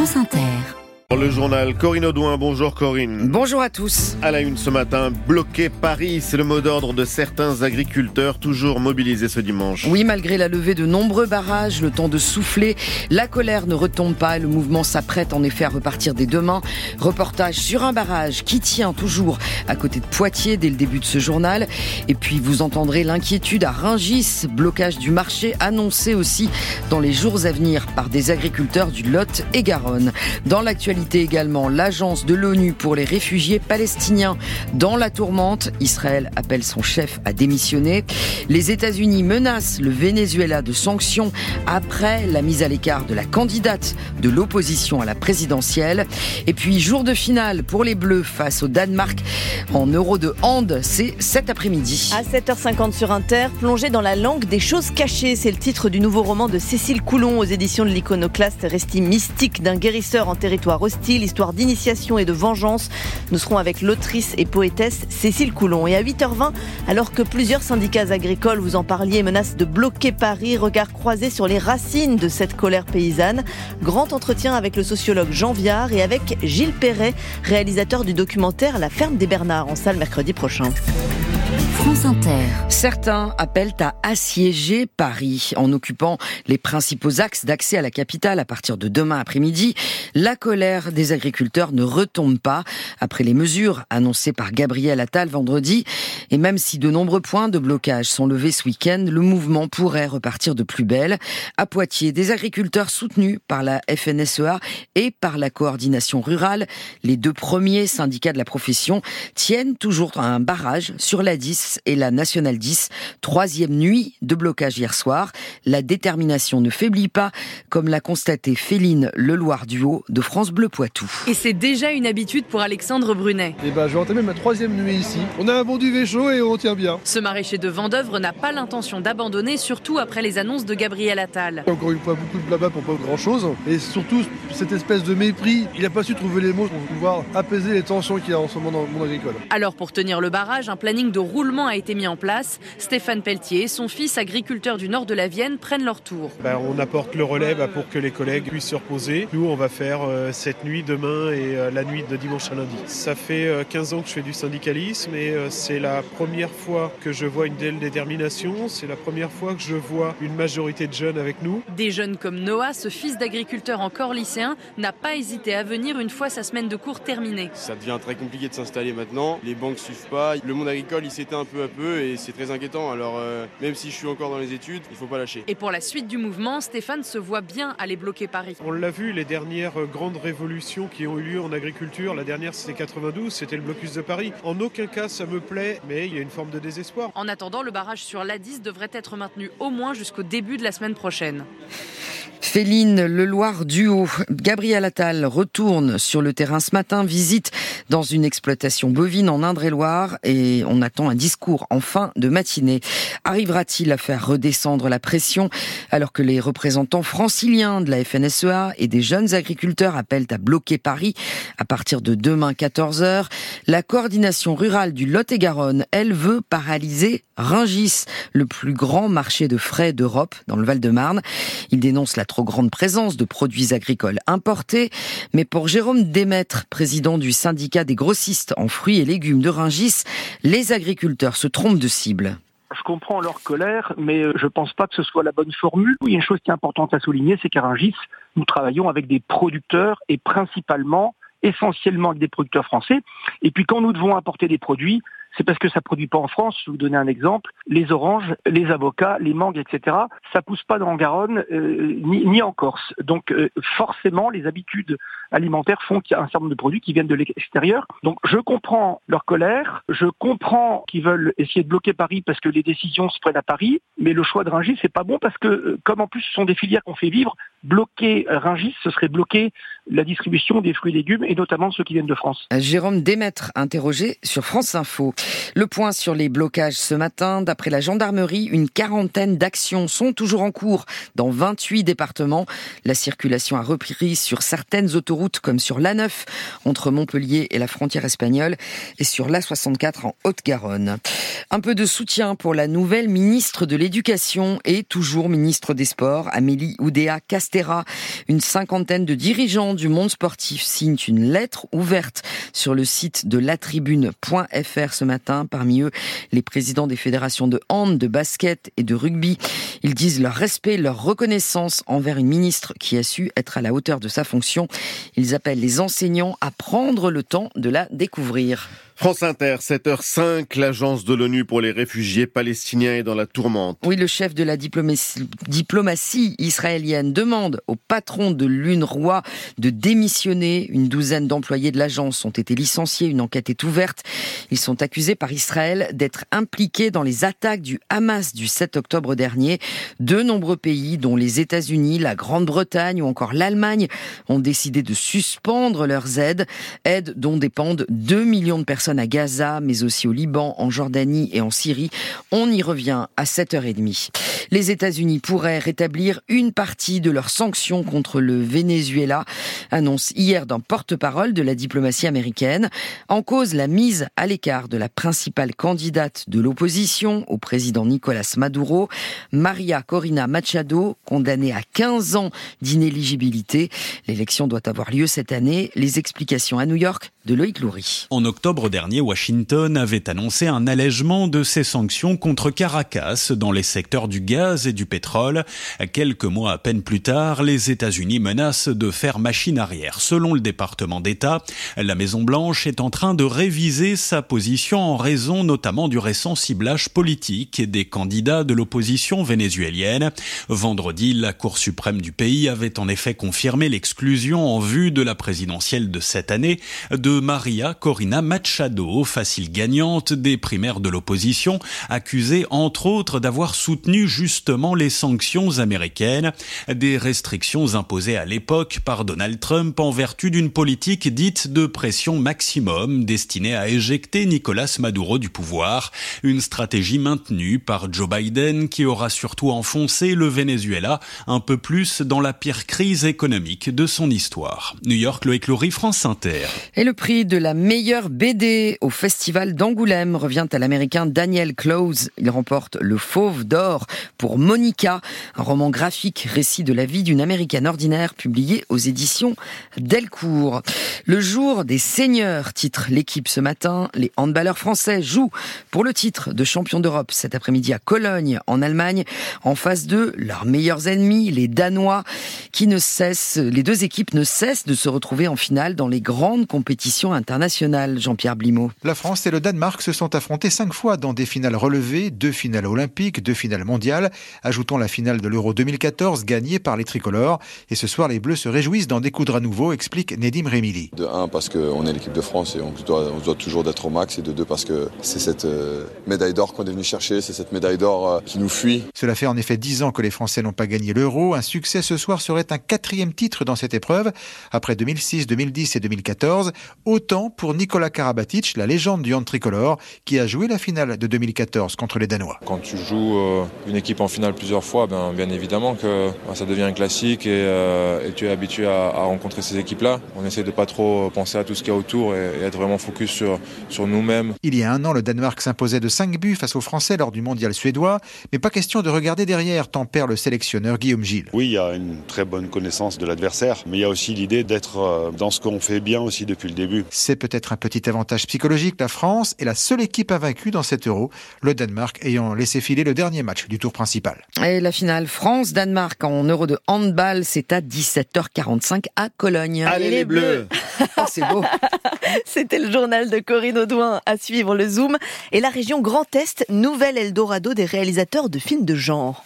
France Inter. Le journal Corinne Audouin, bonjour Corinne. Bonjour à tous. À la une ce matin, bloquer Paris, c'est le mot d'ordre de certains agriculteurs toujours mobilisés ce dimanche. Oui, malgré la levée de nombreux barrages, le temps de souffler, la colère ne retombe pas et le mouvement s'apprête en effet à repartir dès demain. Reportage sur un barrage qui tient toujours à côté de Poitiers dès le début de ce journal. Et puis vous entendrez l'inquiétude à Ringis, blocage du marché annoncé aussi dans les jours à venir par des agriculteurs du Lot et Garonne. Dans l'actualité également, l'agence de l'ONU pour les réfugiés palestiniens dans la tourmente. Israël appelle son chef à démissionner. Les États-Unis menacent le Venezuela de sanctions après la mise à l'écart de la candidate de l'opposition à la présidentielle. Et puis, jour de finale pour les Bleus face au Danemark en Euro de hand, c'est cet après-midi. À 7h50 sur Inter, plongé dans la langue des choses cachées, c'est le titre du nouveau roman de Cécile Coulon aux éditions de l'iconoclaste, récit mystique d'un guérisseur en territoire histoire d'initiation et de vengeance. Nous serons avec l'autrice et poétesse Cécile Coulon. Et à 8h20, alors que plusieurs syndicats agricoles, vous en parliez, menacent de bloquer Paris, regard croisé sur les racines de cette colère paysanne. Grand entretien avec le sociologue Jean Viard et avec Gilles Perret, réalisateur du documentaire La ferme des Bernards en salle mercredi prochain. Certains appellent à assiéger Paris en occupant les principaux axes d'accès à la capitale à partir de demain après-midi. La colère des agriculteurs ne retombe pas après les mesures annoncées par Gabriel Attal vendredi. Et même si de nombreux points de blocage sont levés ce week-end, le mouvement pourrait repartir de plus belle. À Poitiers, des agriculteurs soutenus par la FNSEA et par la coordination rurale, les deux premiers syndicats de la profession, tiennent toujours un barrage sur la 10 et la Nationale 10. Troisième nuit de blocage hier soir. La détermination ne faiblit pas, comme l'a constaté Féline Leloir Duo de France Bleu Poitou. Et c'est déjà une habitude pour Alexandre Brunet. Et ben, je vais entamer ma troisième nuit ici. On a un bon duvet chaud et on tient bien. Ce maraîcher de Vendœuvre n'a pas l'intention d'abandonner, surtout après les annonces de Gabriel Attal. Encore une fois, beaucoup de blabla pour pas grand chose. Et surtout, cette espèce de mépris, il n'a pas su trouver les mots pour pouvoir apaiser les tensions qu'il y a en ce moment dans le monde agricole. Alors, pour tenir le barrage, un planning de roulement a été mis en place. Stéphane Pelletier et son fils, agriculteur du nord de la Vienne, prennent leur tour. Ben, on apporte le relais bah, pour que les collègues puissent se reposer. Nous, on va faire euh, cette nuit demain et euh, la nuit de dimanche à lundi. Ça fait euh, 15 ans que je fais du syndicalisme et euh, c'est la première fois que je vois une telle détermination. C'est la première fois que je vois une majorité de jeunes avec nous. Des jeunes comme Noah, ce fils d'agriculteur encore lycéen, n'a pas hésité à venir une fois sa semaine de cours terminée. Ça devient très compliqué de s'installer maintenant. Les banques suivent pas. Le monde agricole, il s'éteint un peu à peu et c'est très inquiétant. Alors, euh, même si je suis encore dans les études, il faut pas lâcher. Et pour la suite du mouvement, Stéphane se voit bien aller bloquer Paris. On l'a vu, les dernières euh, grandes révolutions qui ont eu lieu en agriculture, la dernière c'était 92, c'était le blocus de Paris. En aucun cas ça me plaît, mais il y a une forme de désespoir. En attendant, le barrage sur l'A10 devrait être maintenu au moins jusqu'au début de la semaine prochaine. Féline Leloir Duo. Gabriel Attal retourne sur le terrain ce matin, visite dans une exploitation bovine en Indre-et-Loire et on attend un discours en fin de matinée. Arrivera-t-il à faire redescendre la pression alors que les représentants franciliens de la FNSEA et des jeunes agriculteurs appellent à bloquer Paris à partir de demain 14h La coordination rurale du Lot-et-Garonne, elle veut paralyser Ringis, le plus grand marché de frais d'Europe dans le Val-de-Marne. Il dénonce la trop grande présence de produits agricoles importés. Mais pour Jérôme Démètre, président du syndicat des grossistes en fruits et légumes de Ringis, les agriculteurs se trompent de cible. Je comprends leur colère, mais je pense pas que ce soit la bonne formule. Il y a une chose qui est importante à souligner, c'est qu'à Ringis, nous travaillons avec des producteurs et principalement, essentiellement avec des producteurs français. Et puis quand nous devons apporter des produits, c'est parce que ça produit pas en France. Je vais vous donner un exemple. Les oranges, les avocats, les mangues, etc. Ça pousse pas dans Garonne euh, ni, ni, en Corse. Donc euh, forcément, les habitudes alimentaires font qu'il y a un certain nombre de produits qui viennent de l'extérieur. Donc je comprends leur colère. Je comprends qu'ils veulent essayer de bloquer Paris parce que les décisions se prennent à Paris. Mais le choix de Rungis, c'est pas bon parce que euh, comme en plus ce sont des filières qu'on fait vivre, bloquer Rungis, ce serait bloquer la distribution des fruits et légumes et notamment ceux qui viennent de France. Jérôme Démètre, interrogé sur France Info. Le point sur les blocages ce matin. D'après la gendarmerie, une quarantaine d'actions sont toujours en cours dans 28 départements. La circulation a repris sur certaines autoroutes comme sur l'A9 entre Montpellier et la frontière espagnole et sur l'A64 en Haute-Garonne. Un peu de soutien pour la nouvelle ministre de l'Éducation et toujours ministre des Sports, Amélie Oudéa Une cinquantaine de dirigeants du monde sportif signent une lettre ouverte sur le site de latribune.fr ce matin. Parmi eux, les présidents des fédérations de hand, de basket et de rugby. Ils disent leur respect, leur reconnaissance envers une ministre qui a su être à la hauteur de sa fonction. Ils appellent les enseignants à prendre le temps de la découvrir. France Inter, 7h05, l'agence de l'ONU pour les réfugiés palestiniens est dans la tourmente. Oui, le chef de la diplomatie, israélienne demande au patron de l'UNRWA de démissionner. Une douzaine d'employés de l'agence ont été licenciés, une enquête est ouverte. Ils sont accusés par Israël d'être impliqués dans les attaques du Hamas du 7 octobre dernier. De nombreux pays, dont les États-Unis, la Grande-Bretagne ou encore l'Allemagne, ont décidé de suspendre leurs aides, aides dont dépendent 2 millions de personnes à Gaza, mais aussi au Liban, en Jordanie et en Syrie. On y revient à 7h30. Les États-Unis pourraient rétablir une partie de leurs sanctions contre le Venezuela, annonce hier d'un porte-parole de la diplomatie américaine. En cause, la mise à l'écart de la principale candidate de l'opposition au président Nicolas Maduro, Maria Corina Machado, condamnée à 15 ans d'inéligibilité. L'élection doit avoir lieu cette année. Les explications à New York de Loïc Loury. En octobre dernier, Washington avait annoncé un allègement de ses sanctions contre Caracas dans les secteurs du gaz et du pétrole. Quelques mois à peine plus tard, les États-Unis menacent de faire machine arrière. Selon le département d'État, la Maison-Blanche est en train de réviser sa position en raison notamment du récent ciblage politique des candidats de l'opposition vénézuélienne. Vendredi, la Cour suprême du pays avait en effet confirmé l'exclusion en vue de la présidentielle de cette année de Maria Corina Machado, facile gagnante des primaires de l'opposition, accusée entre autres d'avoir soutenu justement les sanctions américaines, des restrictions imposées à l'époque par Donald Trump en vertu d'une politique dite de pression maximum destinée à éjecter Nicolas Maduro du pouvoir, une stratégie maintenue par Joe Biden qui aura surtout enfoncé le Venezuela un peu plus dans la pire crise économique de son histoire. New York, Loïc Loury, France Inter. Et le prix de la meilleure BD au Festival d'Angoulême revient à l'américain Daniel Close. Il remporte le Fauve d'or pour Monica, un roman graphique récit de la vie d'une américaine ordinaire publié aux éditions Delcourt. Le jour des seigneurs titre l'équipe ce matin. Les handballeurs français jouent pour le titre de champion d'Europe cet après-midi à Cologne en Allemagne. En face d'eux, leurs meilleurs ennemis, les Danois, qui ne cessent, les deux équipes ne cessent de se retrouver en finale dans les grandes compétitions internationales. Jean-Pierre Blimaud. La France et le Danemark se sont affrontés cinq fois dans des finales relevées, deux finales olympiques, deux finales mondiales. Ajoutons la finale de l'Euro 2014 gagnée par les tricolores. Et ce soir, les Bleus se réjouissent d'en découdre à nouveau, explique Nedim Remili. De un, parce qu'on est l'équipe de France et on doit, on doit toujours d'être au max. Et de deux, parce que c'est cette euh, médaille d'or qu'on est venu chercher, c'est cette médaille d'or euh, qui nous fuit. Cela fait en effet dix ans que les Français n'ont pas gagné l'Euro. Un succès ce soir serait un quatrième titre dans cette épreuve, après 2006, 2010 et 2014. Autant pour Nicolas Karabatic, la légende du hand tricolore, qui a joué la finale de 2014 contre les Danois. Quand tu joues euh, une équipe en finale plusieurs fois, ben, bien évidemment que ben, ça devient un classique et, euh, et tu es habitué à, à rencontrer ces équipes-là. On essaie de pas trop penser à tout ce qu'il y a autour et, et être vraiment focus sur, sur nous-mêmes. Il y a un an, le Danemark s'imposait de 5 buts face aux Français lors du mondial suédois, mais pas question de regarder derrière, tempère le sélectionneur Guillaume Gilles. Oui, il y a une très bonne connaissance de l'adversaire, mais il y a aussi l'idée d'être euh, dans ce qu'on fait bien aussi depuis le début. C'est peut-être un petit avantage psychologique. La France est la seule équipe invaincue dans cet euro, le Danemark ayant laissé filer le dernier match du tour principal. Et la finale France-Danemark en euro de handball, c'est à 17h45 à Cologne. Allez les bleus oh, C'est beau C'était le journal de Corinne Audouin à suivre le Zoom. Et la région Grand Est, nouvelle Eldorado des réalisateurs de films de genre.